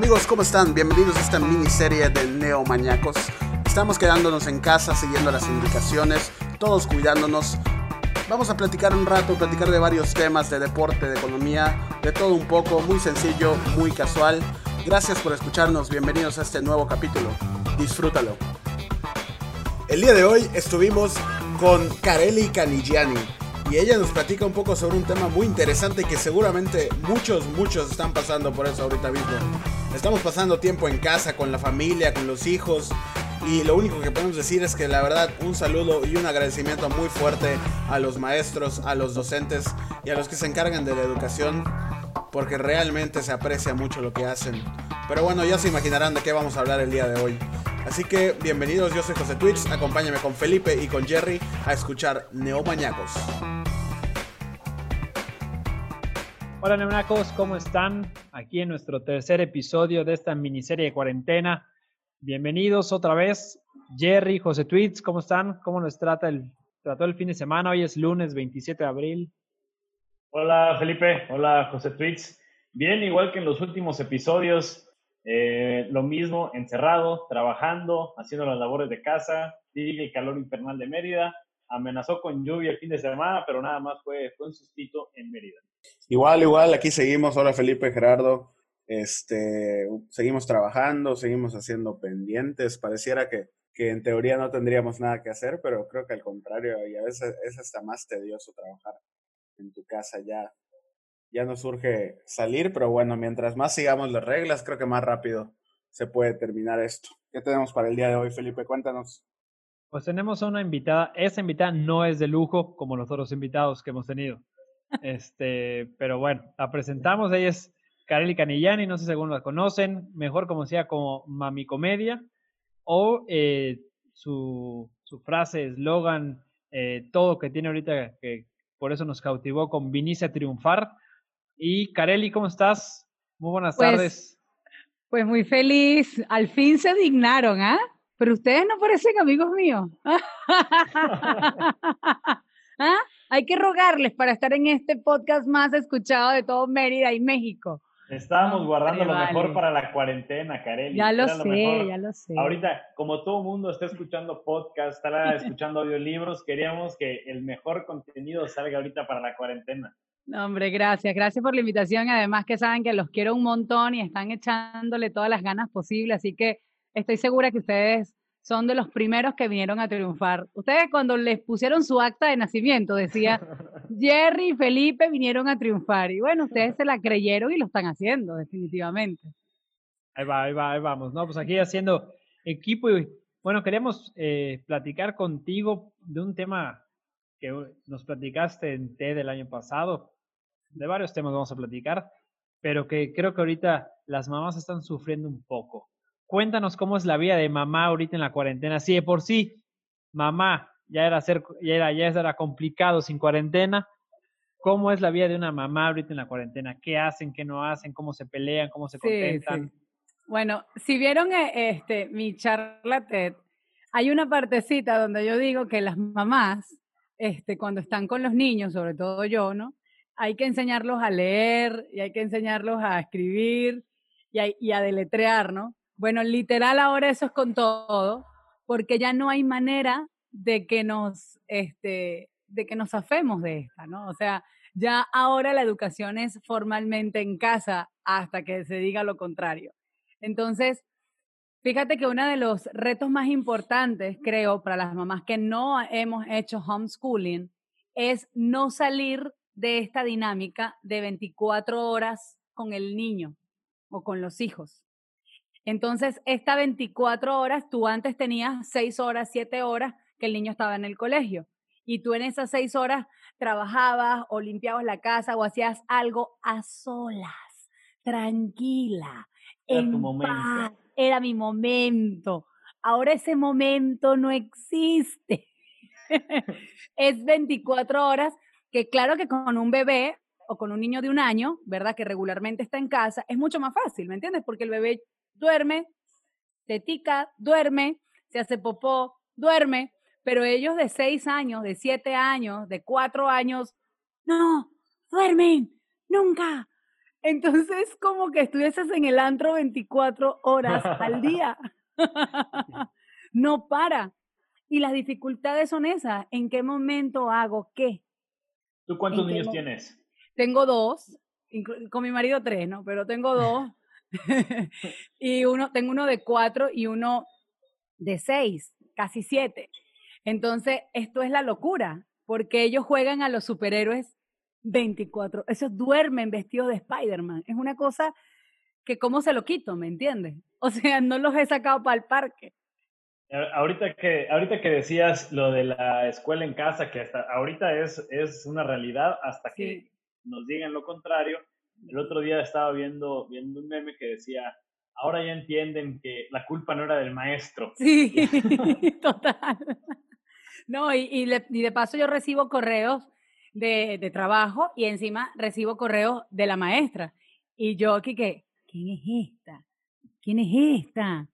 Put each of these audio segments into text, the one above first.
Amigos, ¿cómo están? Bienvenidos a esta miniserie de Neomañacos. Estamos quedándonos en casa, siguiendo las indicaciones, todos cuidándonos. Vamos a platicar un rato, platicar de varios temas, de deporte, de economía, de todo un poco, muy sencillo, muy casual. Gracias por escucharnos, bienvenidos a este nuevo capítulo. Disfrútalo. El día de hoy estuvimos con Kareli Canigiani y ella nos platica un poco sobre un tema muy interesante que seguramente muchos, muchos están pasando por eso ahorita mismo. Estamos pasando tiempo en casa con la familia, con los hijos y lo único que podemos decir es que la verdad un saludo y un agradecimiento muy fuerte a los maestros, a los docentes y a los que se encargan de la educación porque realmente se aprecia mucho lo que hacen. Pero bueno, ya se imaginarán de qué vamos a hablar el día de hoy. Así que bienvenidos, yo soy José Twitch, acompáñame con Felipe y con Jerry a escuchar Neomañacos. Hola Neonacos, ¿cómo están? Aquí en nuestro tercer episodio de esta miniserie de cuarentena. Bienvenidos otra vez. Jerry, José Tweets, ¿cómo están? ¿Cómo nos trata el, trató el fin de semana? Hoy es lunes 27 de abril. Hola Felipe, hola José Tweets. Bien, igual que en los últimos episodios, eh, lo mismo, encerrado, trabajando, haciendo las labores de casa, sigue el calor infernal de Mérida, amenazó con lluvia el fin de semana, pero nada más fue, fue un sustito en Mérida. Igual, igual, aquí seguimos. Hola Felipe, Gerardo. Este, seguimos trabajando, seguimos haciendo pendientes. Pareciera que, que en teoría no tendríamos nada que hacer, pero creo que al contrario, y a veces es hasta más tedioso trabajar en tu casa ya. Ya nos surge salir, pero bueno, mientras más sigamos las reglas, creo que más rápido se puede terminar esto. ¿Qué tenemos para el día de hoy, Felipe? Cuéntanos. Pues tenemos a una invitada. Esa invitada no es de lujo como los otros invitados que hemos tenido. Este, pero bueno, la presentamos. Ella es Kareli Canillani, no sé si algunos la conocen, mejor como sea como Mami Comedia, o eh, su, su, frase, eslogan, eh, todo que tiene ahorita, que por eso nos cautivó con Vinice a triunfar. Y Kareli, ¿cómo estás? Muy buenas pues, tardes. Pues muy feliz. Al fin se dignaron, ¿ah? Pero ustedes no parecen amigos míos. ¿Ah? Hay que rogarles para estar en este podcast más escuchado de todo Mérida y México. Estábamos guardando lo mejor para la cuarentena, Kareli. Ya lo sé, ya lo sé. Ahorita, como todo mundo está escuchando podcast, está escuchando audiolibros, queríamos que el mejor contenido salga ahorita para la cuarentena. No, hombre, gracias. Gracias por la invitación. Además que saben que los quiero un montón y están echándole todas las ganas posibles. Así que estoy segura que ustedes son de los primeros que vinieron a triunfar. Ustedes cuando les pusieron su acta de nacimiento decía, Jerry y Felipe vinieron a triunfar. Y bueno, ustedes se la creyeron y lo están haciendo, definitivamente. Ahí va, ahí va, ahí vamos. No, pues aquí haciendo equipo y bueno, queremos eh, platicar contigo de un tema que nos platicaste en TED del año pasado. De varios temas vamos a platicar, pero que creo que ahorita las mamás están sufriendo un poco cuéntanos cómo es la vida de mamá ahorita en la cuarentena. Si de por sí, mamá ya era, ser, ya era, ya era complicado sin cuarentena, ¿cómo es la vida de una mamá ahorita en la cuarentena? ¿Qué hacen, qué no hacen, cómo se pelean, cómo se contentan? Bueno, si vieron eh, este, mi charla TED, hay una partecita donde yo digo que las mamás, este, cuando están con los niños, sobre todo yo, ¿no? Hay que enseñarlos a leer y hay que enseñarlos a escribir y a, y a deletrear, ¿no? Bueno, literal ahora eso es con todo, porque ya no hay manera de que nos, este, de que nos afemos de esta, ¿no? O sea, ya ahora la educación es formalmente en casa hasta que se diga lo contrario. Entonces, fíjate que uno de los retos más importantes, creo, para las mamás que no hemos hecho homeschooling, es no salir de esta dinámica de 24 horas con el niño o con los hijos. Entonces, esta 24 horas, tú antes tenías 6 horas, 7 horas que el niño estaba en el colegio. Y tú en esas 6 horas trabajabas o limpiabas la casa o hacías algo a solas, tranquila, era en paz. Era mi momento. Ahora ese momento no existe. es 24 horas que claro que con un bebé o con un niño de un año, ¿verdad? Que regularmente está en casa, es mucho más fácil, ¿me entiendes? Porque el bebé duerme, tetica, duerme, se hace popó, duerme, pero ellos de seis años, de siete años, de cuatro años, no, duermen, nunca. Entonces, como que estuvieses en el antro 24 horas al día. no para. Y las dificultades son esas. ¿En qué momento hago qué? ¿Tú cuántos niños tienes? Tengo dos, con mi marido tres, ¿no? Pero tengo dos. y uno, tengo uno de cuatro y uno de seis, casi siete. Entonces, esto es la locura, porque ellos juegan a los superhéroes 24. Esos duermen vestidos de Spider-Man. Es una cosa que cómo se lo quito, ¿me entiendes? O sea, no los he sacado para el parque. Ahorita que, ahorita que decías lo de la escuela en casa, que hasta ahorita es, es una realidad hasta que nos digan lo contrario. El otro día estaba viendo, viendo un meme que decía, ahora ya entienden que la culpa no era del maestro. Sí, total. No, y, de paso yo recibo correos de, de, trabajo y encima recibo correos de la maestra. Y yo aquí que, ¿quién es esta? ¿Quién es esta?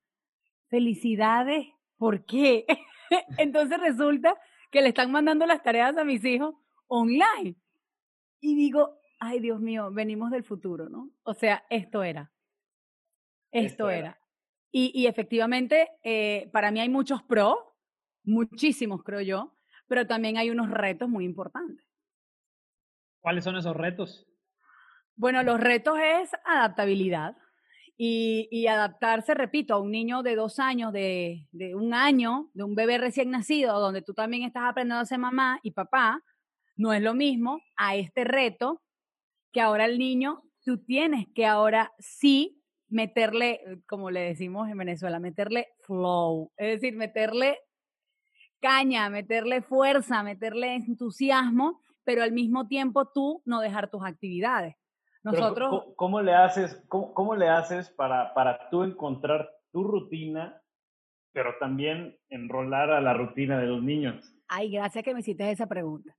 Felicidades, ¿por qué? Entonces resulta que le están mandando las tareas a mis hijos online. Y digo, ay Dios mío, venimos del futuro, ¿no? O sea, esto era. Esto, era. Y, y efectivamente, eh, para mí hay muchos pros, muchísimos creo yo, pero también hay unos retos muy importantes. ¿Cuáles son esos retos? Bueno, los retos es adaptabilidad y, y adaptarse, repito, a un niño de dos años, de, de, un año, de un bebé recién nacido, donde tú también estás aprendiendo a ser mamá y papá, no es lo mismo a este reto que ahora el niño, tú tienes que ahora sí meterle, como le decimos en Venezuela, meterle flow, es decir, meterle caña, meterle fuerza, meterle entusiasmo, pero al mismo tiempo tú no dejar tus actividades. Nosotros... ¿cómo, le haces, cómo, le haces para, para tú encontrar tu rutina, pero también enrolar a la rutina de los niños? Ay, gracias que me hiciste esa pregunta.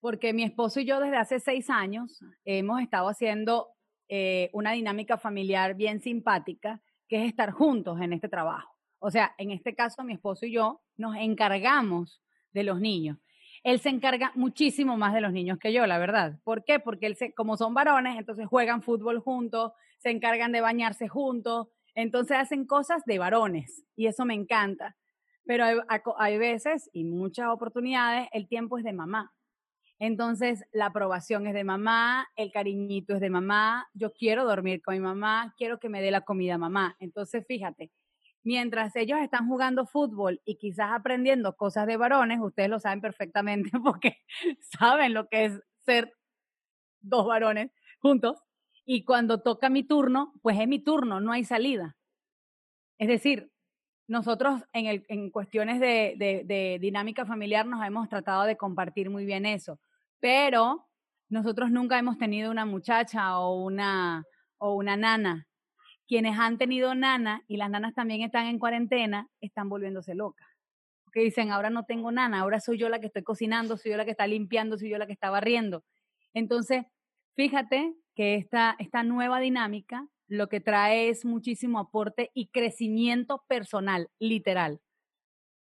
Porque mi esposo y yo desde hace seis años hemos estado haciendo eh, una dinámica familiar bien simpática, que es estar juntos en este trabajo. O sea, en este caso, mi esposo y yo nos encargamos de los niños. Él se encarga muchísimo más de los niños que yo, la verdad. ¿Por qué? Porque él se, como son varones, entonces juegan fútbol juntos, se encargan de bañarse juntos, entonces hacen cosas de varones y eso me encanta. Pero hay, hay veces y muchas oportunidades el tiempo es de mamá. Entonces, la aprobación es de mamá, el cariñito es de mamá, yo quiero dormir con mi mamá, quiero que me dé la comida mamá. Entonces, fíjate, mientras ellos están jugando fútbol y quizás aprendiendo cosas de varones, ustedes lo saben perfectamente porque saben lo que es ser dos varones juntos, y cuando toca mi turno, pues es mi turno, no hay salida. Es decir, nosotros en, el, cuestiones de dinámica familiar nos hemos tratado de compartir muy bien eso pero nosotros nunca hemos tenido una muchacha o una, o una nana. Quienes han tenido nana y las nanas también están en cuarentena, están volviéndose locas. Porque dicen, ahora no tengo nana, ahora soy yo la que estoy cocinando, soy yo la que está limpiando, soy yo la que está barriendo. Entonces, fíjate que esta, esta nueva dinámica lo que trae es muchísimo aporte y crecimiento personal, literal.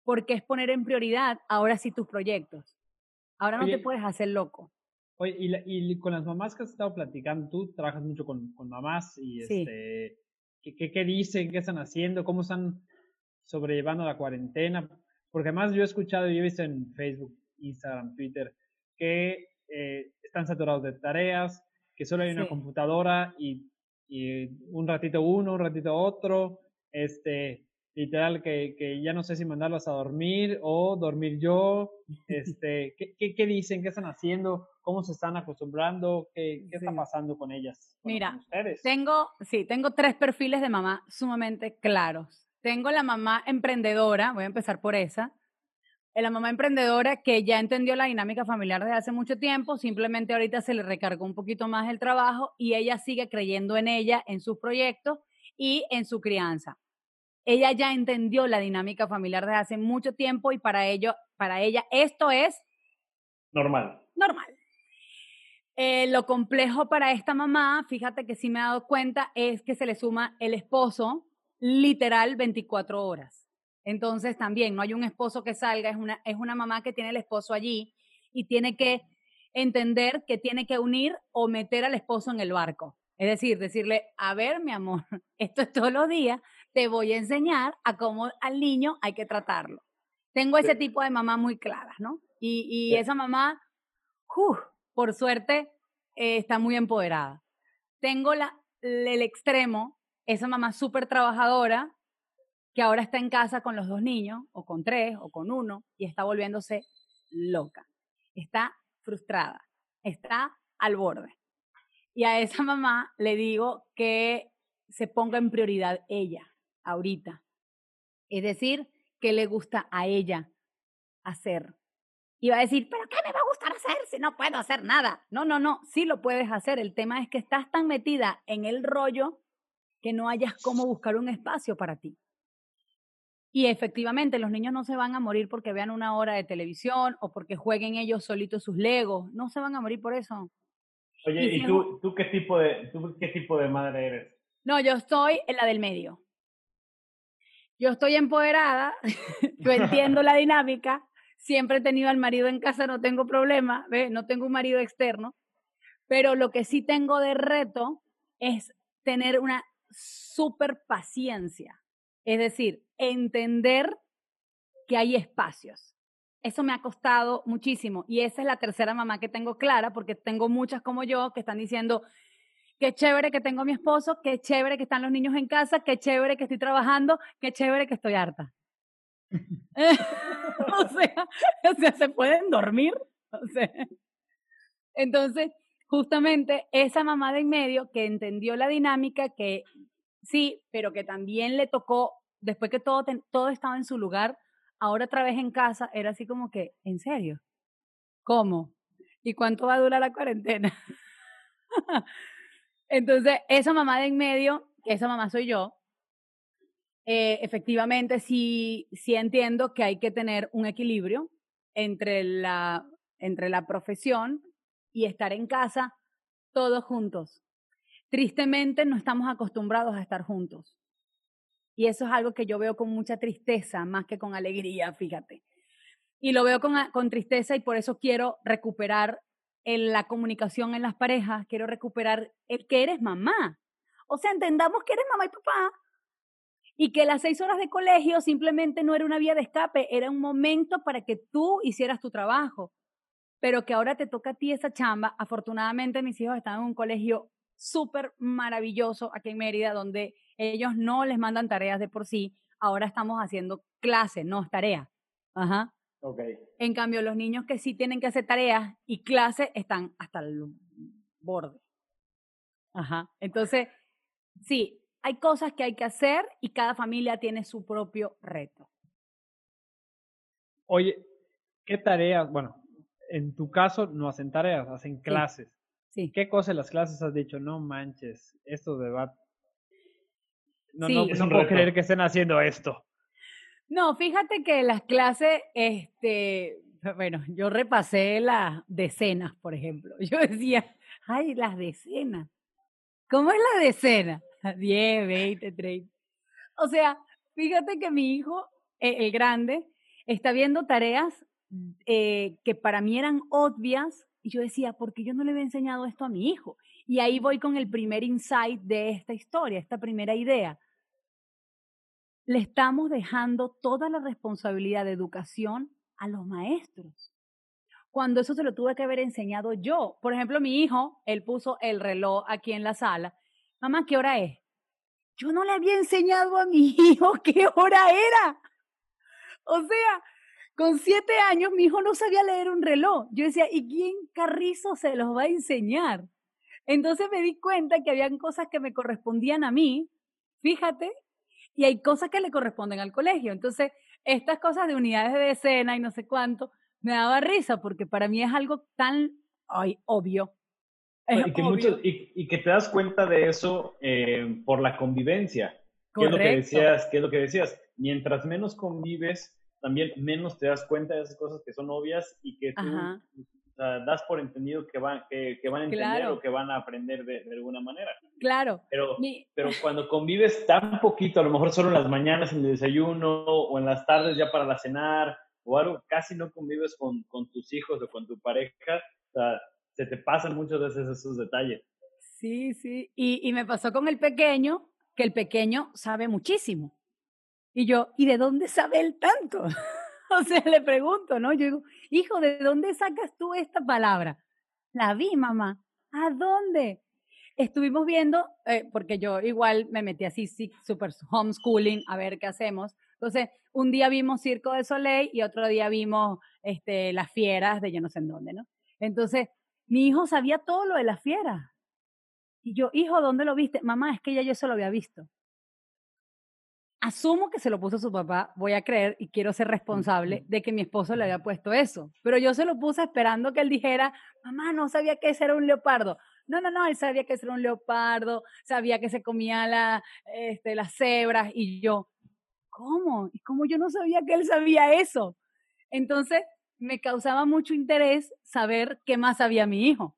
Porque es poner en prioridad ahora sí tus proyectos. Ahora no te puedes hacer loco. Oye, y, con las mamás que has estado platicando, tú trabajas mucho con, con mamás y este, ¿qué, ¿qué, dicen? ¿Qué están haciendo? ¿Cómo están sobrellevando la cuarentena? Porque además yo he escuchado y he visto en Facebook, Instagram, Twitter, que eh, están saturados de tareas, que solo hay una computadora y, y, un ratito uno, un ratito otro, este, literal que, que, ya no sé si mandarlas a dormir o dormir yo, este, ¿qué, qué, dicen? ¿Qué están haciendo? ¿Cómo se están acostumbrando? ¿Qué, qué está pasando con ellas? Mira, tengo, sí, tengo tres perfiles de mamá sumamente claros. Tengo la mamá emprendedora, voy a empezar por esa. La mamá emprendedora que ya entendió la dinámica familiar desde hace mucho tiempo, simplemente ahorita se le recargó un poquito más el trabajo y ella sigue creyendo en ella, en sus proyectos y en su crianza ella ya entendió la dinámica familiar desde hace mucho tiempo y para ello, para ella esto es normal. Normal. Eh, lo complejo para esta mamá, fíjate que sí me he dado cuenta, es que se le suma el esposo literal 24 horas. Entonces también no hay un esposo que salga, es una, es una mamá que tiene el esposo allí y tiene que entender que tiene que unir o meter al esposo en el barco. Es decir, decirle, a ver, mi amor, esto es todos los días, te voy a enseñar a cómo al niño hay que tratarlo. Tengo ese tipo de mamá muy claras, ¿no? Y, y esa mamá, uf, por suerte, eh, está muy empoderada. Tengo la, el extremo, esa mamá súper trabajadora, que ahora está en casa con los dos niños, o con tres, o con uno, y está volviéndose loca. Está frustrada, está al borde. Y a esa mamá le digo que se ponga en prioridad ella, ahorita. Es decir, que le gusta a ella hacer. Y va a decir, ¿pero qué me va a gustar hacer si no puedo hacer nada? No, no, no, sí lo puedes hacer. El tema es que estás tan metida en el rollo que no hayas cómo buscar un espacio para ti. Y efectivamente, los niños no se van a morir porque vean una hora de televisión o porque jueguen ellos solitos sus legos. No se van a morir por eso. Oye, ¿y, tú, tú, qué tipo de, tú qué tipo de madre eres? No, yo estoy en la del medio yo estoy empoderada, yo entiendo la dinámica, siempre he tenido al marido en casa, no tengo problema, ¿ve? no tengo un marido externo, pero lo que sí tengo de reto es tener una super paciencia, es decir, entender que hay espacios. Eso me ha costado muchísimo y esa es la tercera mamá que tengo clara porque tengo muchas como yo que están diciendo, qué chévere que tengo mi esposo, qué chévere que están los niños en casa, qué chévere que estoy trabajando, qué chévere que estoy harta. o, sea, se pueden dormir. Entonces, justamente esa mamá de en medio que entendió la dinámica, que sí, pero que también le tocó, después que todo, todo estaba en su lugar, ahora otra vez en casa, era así como que, ¿en serio? ¿Cómo? ¿Y cuánto va a durar la cuarentena? Entonces, esa mamá de en medio, esa mamá soy yo, eh, efectivamente sí, sí entiendo que hay que tener un equilibrio entre la, entre la profesión y estar en casa todos juntos. Tristemente no estamos acostumbrados a estar juntos. Y eso es algo que yo veo con mucha tristeza, más que con alegría, fíjate. Y lo veo con, con tristeza y por eso quiero recuperar en la comunicación en las parejas, quiero recuperar el que eres mamá. O sea, entendamos que eres mamá y papá y que las seis horas de colegio simplemente no era una vía de escape, era un momento para que tú hicieras tu trabajo, pero que ahora te toca a ti esa chamba. Afortunadamente mis hijos están en un colegio súper maravilloso aquí en Mérida, donde ellos no les mandan tareas de por sí, ahora estamos haciendo clase, no tarea. Ajá. En cambio, los niños que sí tienen que hacer tareas y clases están hasta el borde. Ajá. Entonces, sí, hay cosas que hay que hacer y cada familia tiene su propio reto. Oye, ¿qué tareas? Bueno, en tu caso no hacen tareas, hacen clases. Sí. ¿Qué cosas en las clases has dicho? No manches, esto de va... No, no, no puedo creer que estén haciendo esto. No, fíjate que las clases, este, bueno, yo repasé las decenas, por ejemplo. Yo decía, ay, las decenas. ¿Cómo es la decena? 10, 20, 30. O sea, fíjate que mi hijo, e, el grande, está viendo tareas eh, que para mí eran obvias y yo decía, ¿por qué yo no le había enseñado esto a mi hijo? Y ahí voy con el primer insight de esta historia, esta primera idea le estamos dejando toda la responsabilidad de educación a los maestros. Cuando eso se lo tuve que haber enseñado yo. Por ejemplo, mi hijo, él puso el reloj aquí en la sala. Mamá, ¿qué hora es? Yo no le había enseñado a mi hijo qué hora era. O sea, con siete años mi hijo no sabía leer un reloj. Yo decía, ¿y quién carrizo se los va a enseñar? Entonces me di cuenta que habían cosas que me correspondían a mí, fíjate, y hay cosas que le corresponden al colegio. Entonces, estas cosas de unidades de escena y no sé cuánto, me daba risa porque para mí es algo tan ay, obvio. y, que y, que te das cuenta de eso eh, por la convivencia. ¿Qué es, lo que decías, ¿Qué es lo que decías? Mientras menos convives, también menos te das cuenta de esas cosas que son obvias y que tú das por entendido que van, que, van a entender o que van a aprender de, alguna manera. Claro. Pero, pero cuando convives tan poquito, a lo mejor solo en las mañanas en el desayuno o en las tardes ya para la cenar o algo, casi no convives con, con tus hijos o con tu pareja, o sea, se te pasan muchos veces esos detalles. Sí, sí. Y, y me pasó con el pequeño, que el pequeño sabe muchísimo. Y yo, ¿y de dónde sabe él tanto? o sea, le pregunto, ¿no? Yo digo, hijo, ¿de dónde sacas tú esta palabra? La vi, mamá. ¿A dónde? Estuvimos viendo, eh, porque yo igual me metí así, sí, super homeschooling, a ver qué hacemos. Entonces, un día vimos Circo de Soleil y otro día vimos este, las fieras de yo no sé en dónde, ¿no? Entonces, mi hijo sabía todo lo de las fieras. Y yo, hijo, ¿dónde lo viste? Mamá, es que ya yo se lo había visto. Asumo que se lo puso su papá, voy a creer y quiero ser responsable de que mi esposo le había puesto eso. Pero yo se lo puse esperando que él dijera, mamá, no sabía que ese era un leopardo. No, no, no, él sabía que ese era un leopardo, sabía que se comía la, este, las cebras y yo, ¿cómo? ¿Y cómo yo no sabía que él sabía eso? Entonces, me causaba mucho interés saber qué más sabía mi hijo.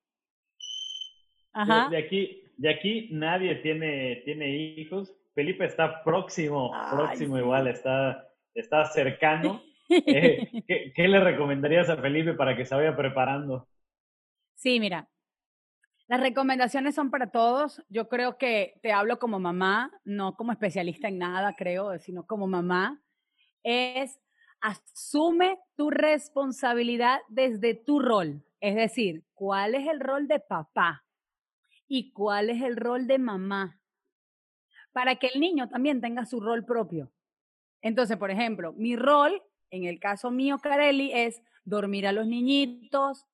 De, aquí, de aquí nadie tiene, tiene hijos. Felipe está próximo, próximo igual, está, está cercano. Eh, ¿qué, ¿Qué le recomendarías a Felipe para que se vaya preparando? Sí, mira, las recomendaciones son para todos. Yo creo que te hablo como mamá, no como especialista en nada, creo, sino como mamá. Es asume tu responsabilidad desde tu rol. Es decir, ¿cuál es el rol de papá? y cuál es el rol de mamá, para que el niño también tenga su rol propio. Entonces, por ejemplo, mi rol, en el caso mío, Carelli, es dormir a los niñitos,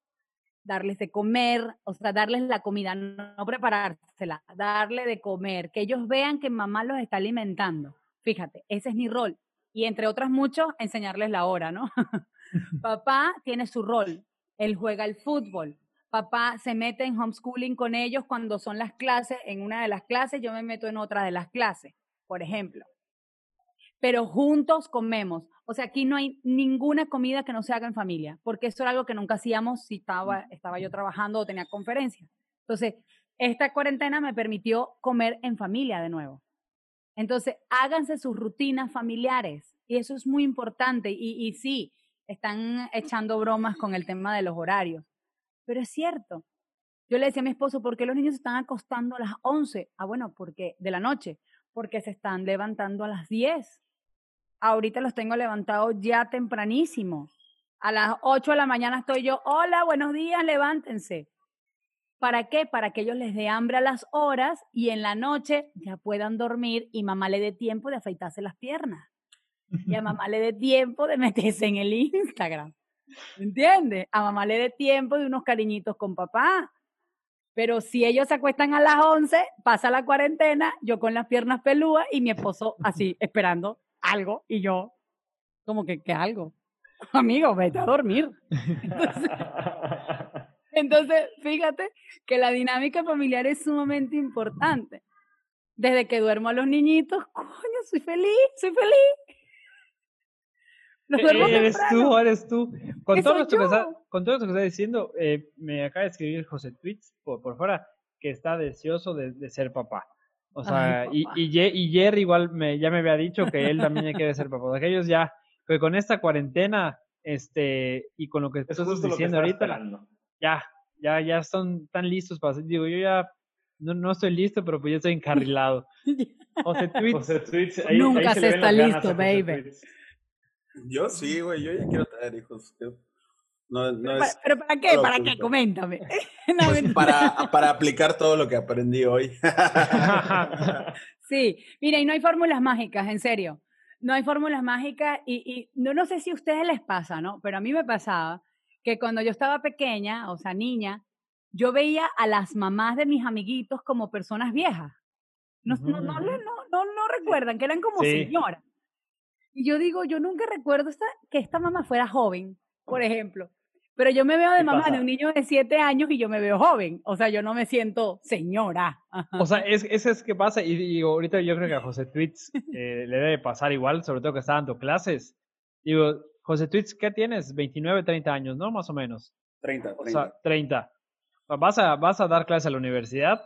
darles de comer, o sea, darles la comida, no preparársela, darle de comer, que ellos vean que mamá los está alimentando. Fíjate, ese es mi rol. Y entre otras muchos, enseñarles la hora, ¿no? Papá tiene su rol. Él juega el fútbol, papá se mete en homeschooling con ellos cuando son las clases, en una de las clases, yo me meto en otra de las clases, por ejemplo. Pero juntos comemos. O sea, aquí no hay ninguna comida que no se haga en familia, porque eso era algo que nunca hacíamos si estaba, estaba yo trabajando o tenía conferencias. Entonces, esta cuarentena me permitió comer en familia de nuevo. Entonces, háganse sus rutinas familiares. Y eso es muy importante. Y, y sí, están echando bromas con el tema de los horarios pero es cierto. Yo le decía a mi esposo, ¿por qué los niños se están acostando a las 11? Ah, bueno, porque de la noche, porque se están levantando a las 10. Ahorita los tengo levantados ya tempranísimo. A las 8 de la mañana estoy yo, hola, buenos días, levántense. ¿Para qué? Para que ellos les dé hambre a las horas y en la noche ya puedan dormir y mamá le dé tiempo de afeitarse las piernas. Y a mamá le dé tiempo de meterse en el Instagram. ¿Entiendes? A mamá le dé tiempo de unos cariñitos con papá. Pero si ellos se acuestan a las 11, pasa la cuarentena, yo con las piernas pelúas y mi esposo así, esperando algo, y yo, como que, ¿qué algo? Amigo, vete a dormir. Entonces, entonces, fíjate que la dinámica familiar es sumamente importante. Desde que duermo a los niñitos, coño, soy feliz, soy feliz. Eh, eres tú, eres tú. Con todo, esto que está, con todo esto que está diciendo, eh, me acaba de escribir José Tweets por, por fuera que está deseoso de, ser papá. O sea, y, y, Jerry igual me, ya me había dicho que él también quiere ser papá. que ellos ya, pues con esta cuarentena, este, y con lo que estás diciendo ahorita, ya, ya, ya son tan listos para digo, yo ya no, no estoy listo, pero pues ya estoy encarrilado. José Tweets. Nunca se, está listo, baby. Yo sí, güey, yo ya quiero tener hijos. No, no ¿Pero, ¿Pero para qué? ¿Para qué? Coméntame. Pues para, para aplicar todo lo que aprendí hoy. sí, mira, y no hay fórmulas mágicas, en serio. No hay fórmulas mágicas y, y no, no sé si a ustedes les pasa, ¿no? Pero a mí me pasaba que cuando yo estaba pequeña, o sea, niña, yo veía a las mamás de mis amiguitos como personas viejas. No, no, no, no, no, recuerdan que eran como señoras. Y yo digo, yo nunca recuerdo esta, que esta mamá fuera joven, por ejemplo. Pero yo me veo de mamá de un niño de siete años y yo me veo joven. O sea, yo no me siento señora. O sea, es, eso es que pasa. Y, ahorita yo creo que a José Tweets eh, le debe pasar igual, sobre todo que está dando clases. Digo, José Tweets, ¿qué tienes? 29, 30 años, ¿no? Más o menos. 30, 30. O sea, 30. Vas a, vas a dar clase a la universidad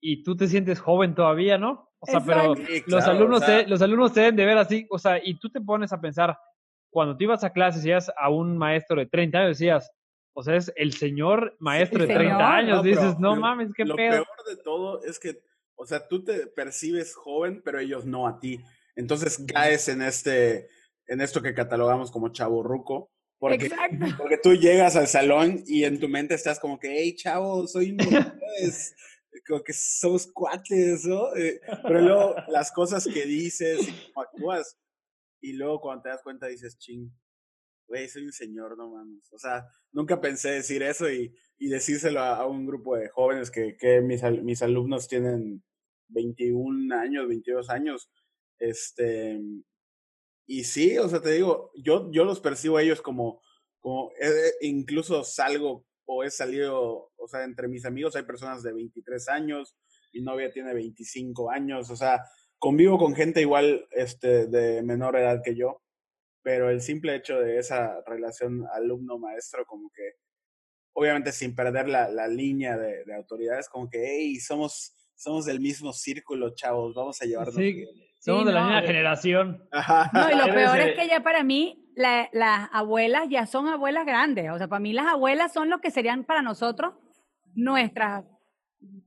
y tú te sientes joven todavía, ¿no? O sea, pero los, alumnos los alumnos te deben de ver así, o sea, y tú te pones a pensar, cuando tú ibas a clases y a un maestro de 30 años, decías, o sea, es el señor maestro de 30 años. Dices, no mames, qué lo pedo. Lo peor de todo es que, o sea, tú te percibes joven, pero ellos no a ti. Entonces caes en este, en esto que catalogamos como chavo ruco. Porque, Exacto. porque tú llegas al salón y en tu mente estás como que, hey, chavo, soy es, como que somos cuates, ¿no? Eh, pero luego las cosas que dices y cómo actúas, y luego cuando te das cuenta dices, ching, güey, soy un señor, no mames. O sea, nunca pensé decir eso y, y decírselo a, un grupo de jóvenes que, que mis, mis alumnos tienen 21 años, 22 años. Este, y sí, o sea, te digo, yo, yo los percibo a ellos como, como eh, incluso salgo o he salido, o sea, entre mis amigos hay personas de 23 años, mi novia tiene 25 años, o sea, convivo con gente igual este, de menor edad que yo, pero el simple hecho de esa relación alumno-maestro, como que, obviamente sin perder la, la línea de, de autoridades, como que, hey, somos, somos del mismo círculo, chavos, vamos a llevarnos sí. bien. Somos Sí, de la no. misma generación. No, y lo peor es que ya para mí la- las abuelas ya son abuelas grandes. O sea, para mí las abuelas son lo que serían para nosotros nuestras,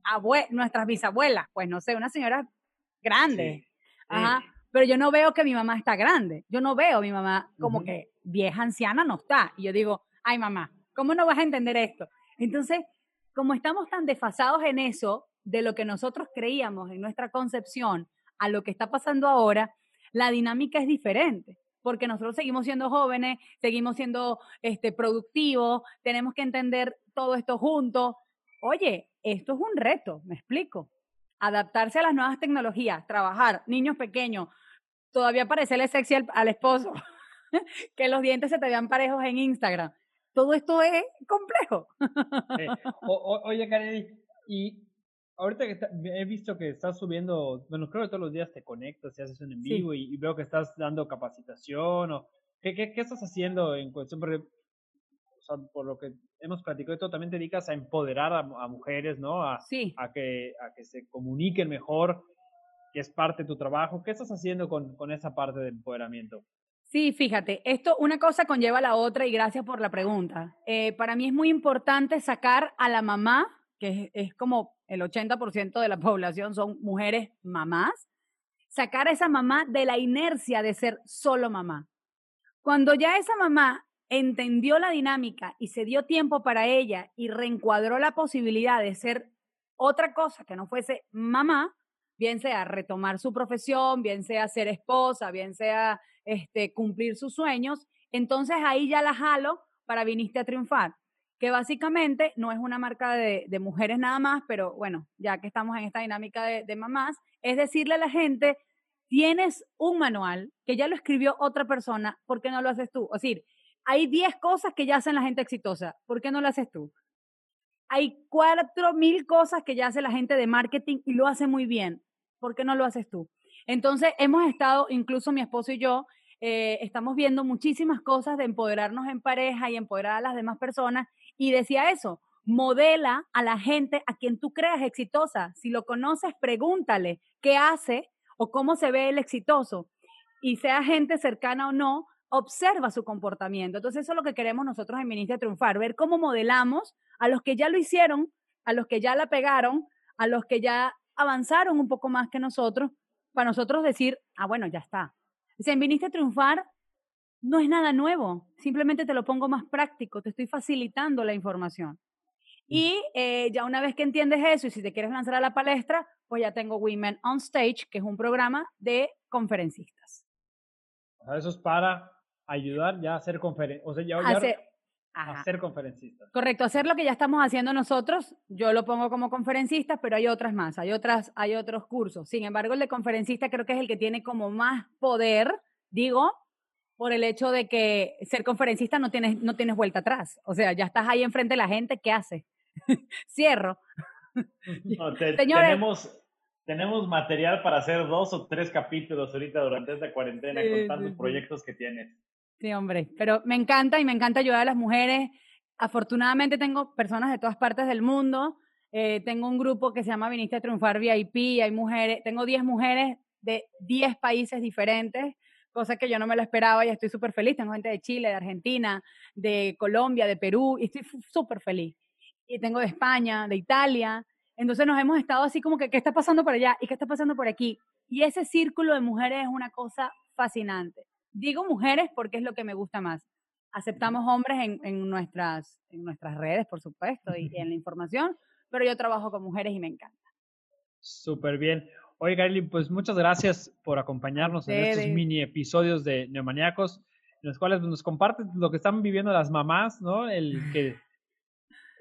abue nuestras bisabuelas. Pues no sé, una señora grande. Ajá. Pero yo no veo que mi mamá está grande. Yo no veo a mi mamá como que vieja anciana no está. Y yo digo, ay mamá, ¿cómo no vas a entender esto? Entonces, como estamos tan desfasados en eso, de lo que nosotros creíamos en nuestra concepción a lo que está pasando ahora, la dinámica es diferente. Porque nosotros seguimos siendo jóvenes, seguimos siendo este, productivos, tenemos que entender todo esto juntos. Oye, esto es un reto, me explico. Adaptarse a las nuevas tecnologías, trabajar, niños pequeños, todavía parecerle sexy al, al esposo, que los dientes se te vean parejos en Instagram. Todo esto es complejo. Eh, o- o- oye, Karen, y ahorita que está- he visto que estás subiendo, bueno, creo que todos los días te conectas y haces un en Sí. vivo y, y veo que estás dando capacitación o ¿qué, qué, qué estás haciendo en cuestión? Porque, o sea, por lo que hemos platicado, todo, también te dedicas a empoderar a, a mujeres, ¿no? A, Sí. a, que, a que se comuniquen mejor, que es parte de tu trabajo. ¿Qué estás haciendo con, con esa parte del empoderamiento? Sí, fíjate, esto una cosa conlleva a la otra y gracias por la pregunta. Eh, para mí es muy importante sacar a la mamá, que es, como el 80% de la población son mujeres mamás, sacar a esa mamá de la inercia de ser solo mamá. Cuando ya esa mamá entendió la dinámica y se dio tiempo para ella y reencuadró la posibilidad de ser otra cosa que no fuese mamá, bien sea retomar su profesión, bien sea ser esposa, bien sea este, cumplir sus sueños, entonces ahí ya la jalo para viniste a triunfar, que básicamente no es una marca de, mujeres nada más, pero bueno, ya que estamos en esta dinámica de, mamás, es decirle a la gente, tienes un manual que ya lo escribió otra persona, ¿por qué no lo haces tú? Es decir, hay 10 cosas que ya hacen la gente exitosa, ¿por qué no lo haces tú? Hay cuatro mil cosas que ya hace la gente de marketing y lo hace muy bien. ¿Por qué no lo haces tú? Entonces, hemos estado, incluso mi esposo y yo, eh, estamos viendo muchísimas cosas de empoderarnos en pareja y empoderar a las demás personas. Y decía eso, modela a la gente a quien tú creas exitosa. Si lo conoces, pregúntale qué hace o cómo se ve el exitoso. Y sea gente cercana o no, observa su comportamiento. Entonces, eso es lo que queremos nosotros en Ministra Triunfar, ver cómo modelamos a los que ya lo hicieron, a los que ya la pegaron, a los que ya avanzaron un poco más que nosotros, para nosotros decir, ah, bueno, ya está. O sea, en Viniste Triunfar no es nada nuevo, simplemente te lo pongo más práctico, te estoy facilitando la información. Y eh, ya una vez que entiendes eso y si te quieres lanzar a la palestra, pues ya tengo Women on Stage, que es un programa de conferencistas. O sea, eso es para ayudar ya a hacer conferencias, o sea, ya, Hacer- a ser conferencistas. Correcto, hacer lo que ya estamos haciendo nosotros, yo lo pongo como conferencista, pero hay otras más, hay otras, hay otros cursos. Sin embargo, el de conferencista creo que es el que tiene como más poder, digo, por el hecho de que ser conferencista no tienes, no tienes vuelta atrás. O sea, ya estás ahí enfrente de la gente, ¿qué haces? Cierro. No, te- Señores. tenemos, tenemos material para hacer dos o tres capítulos ahorita durante esta cuarentena Sí, con tantos sí, sí. proyectos que tienes. Sí, hombre, pero me encanta y me encanta ayudar a las mujeres. Afortunadamente tengo personas de todas partes del mundo. Eh, tengo un grupo que se llama Viniste a Triunfar VIP. Hay mujeres, tengo 10 mujeres de 10 países diferentes cosa que yo no me lo esperaba y estoy súper feliz. Tengo gente de Chile, de Argentina, de Colombia, de Perú, y estoy súper feliz. Y tengo de España, de Italia. Entonces nos hemos estado así como que, ¿qué está pasando por allá? ¿Y qué está pasando por aquí? Y ese círculo de mujeres es una cosa fascinante. Digo mujeres porque es lo que me gusta más. Aceptamos hombres en, en nuestras, en nuestras redes, por supuesto, y en la información, pero yo trabajo con mujeres y me encanta. Súper bien. Oye, Gaily, pues muchas gracias por acompañarnos en estos mini episodios de Neomaniacos, en los cuales nos comparten lo que están viviendo las mamás, ¿no? El que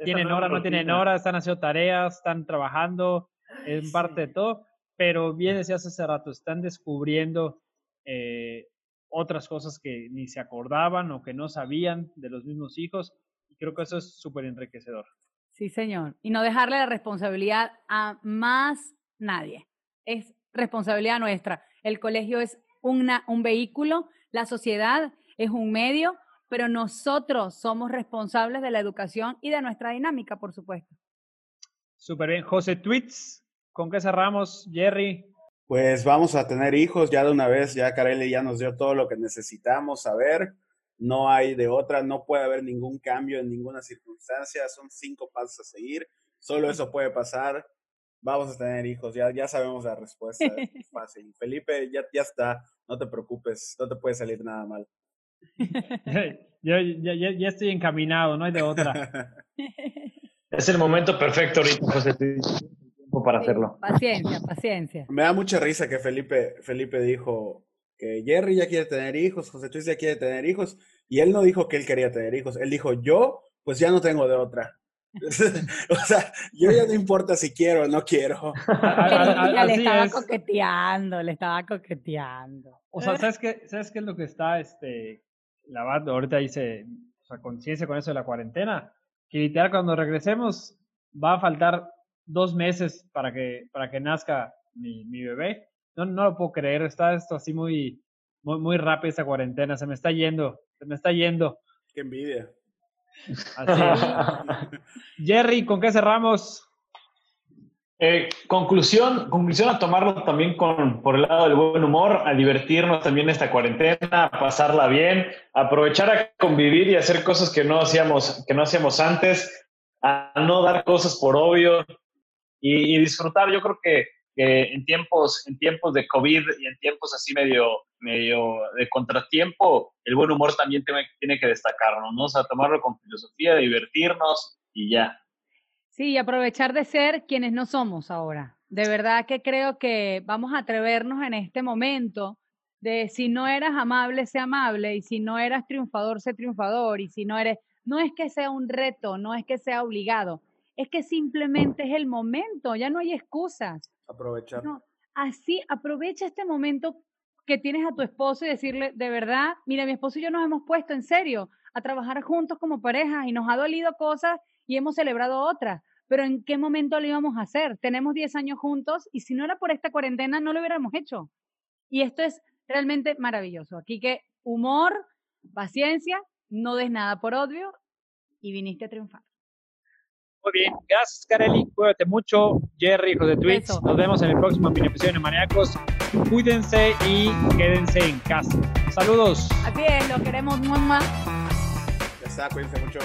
tienen hora, no tienen hora, están haciendo tareas, están trabajando, en parte de todo, pero bien decías hace rato, están descubriendo eh, otras cosas que ni se acordaban o que no sabían de los mismos hijos, y creo que eso es súper enriquecedor. Sí, señor. Y no dejarle la responsabilidad a más nadie es responsabilidad nuestra. El colegio es una, un vehículo, la sociedad es un medio, pero nosotros somos responsables de la educación y de nuestra dinámica, por supuesto. Súper bien. José Tweets, ¿con qué cerramos, Jerry? Pues vamos a tener hijos ya de una vez, ya Carelli ya nos dio todo lo que necesitamos saber, no hay de otra, no puede haber ningún cambio en ninguna circunstancia, son cinco pasos a seguir, solo eso puede pasar, vamos a tener hijos, ya, ya sabemos la respuesta, es fácil. Felipe, ya, ya está, no te preocupes, no te puede salir nada mal. Yo ya, ya, estoy encaminado, no hay de otra. es el momento perfecto ahorita, José, tiempo para hacerlo. Paciencia, paciencia. Me da mucha risa que Felipe, Felipe dijo que Jerry ya quiere tener hijos, José Luis ya quiere tener hijos, y él no dijo que él quería tener hijos, él dijo yo, pues ya no tengo de otra. o sea, yo ya no importa si quiero o no quiero. le estaba coqueteando, le estaba coqueteando. O sea, ¿sabes qué, ¿sabes qué es lo que está este, lavando? Ahorita dice, o sea, conciencia con eso de la cuarentena, que literal cuando regresemos va a faltar dos meses para que, para que nazca mi, mi bebé. No, no lo puedo creer, está esto así muy, muy, muy rápido esta cuarentena, se me está yendo, se me está yendo. Qué envidia. Jerry, ¿con qué cerramos? Eh, conclusión, conclusión a tomarlo también con, por el lado del buen humor, a divertirnos también esta cuarentena, a pasarla bien, aprovechar a convivir y hacer cosas que no hacíamos, que no hacíamos antes, a no dar cosas por obvio y disfrutar. Yo creo que en tiempos, en tiempos de COVID y en tiempos así medio, medio de contratiempo, el buen humor también tiene, tiene que destacarnos, ¿no? O sea, tomarlo con filosofía, divertirnos y ya. Sí, aprovechar de ser quienes no somos ahora. De verdad que creo que vamos a atrevernos en este momento de si no eras amable, sé amable, y si no eras triunfador, sé triunfador, y si no eres, no es que sea un reto, no es que sea obligado, es que simplemente es el momento, ya no hay excusas. Aprovechar. así, aprovecha este momento que tienes a tu esposo y decirle, de verdad, mira, mi esposo y yo nos hemos puesto en serio a trabajar juntos como pareja y nos ha dolido cosas y hemos celebrado otras, pero ¿en qué momento lo íbamos a hacer? Tenemos 10 años juntos y si no era por esta cuarentena no lo hubiéramos hecho. Y esto es realmente maravilloso. Aquí que humor, paciencia, no des nada por odio y viniste a triunfar. Muy bien, gracias Kareli, cuídate mucho. Jerry, hijos de Twitch, nos vemos en el próximo mini episodio de Maníacos. Cuídense y quédense en casa. Saludos. Así es, lo queremos, mamá. Ya está, cuídense mucho.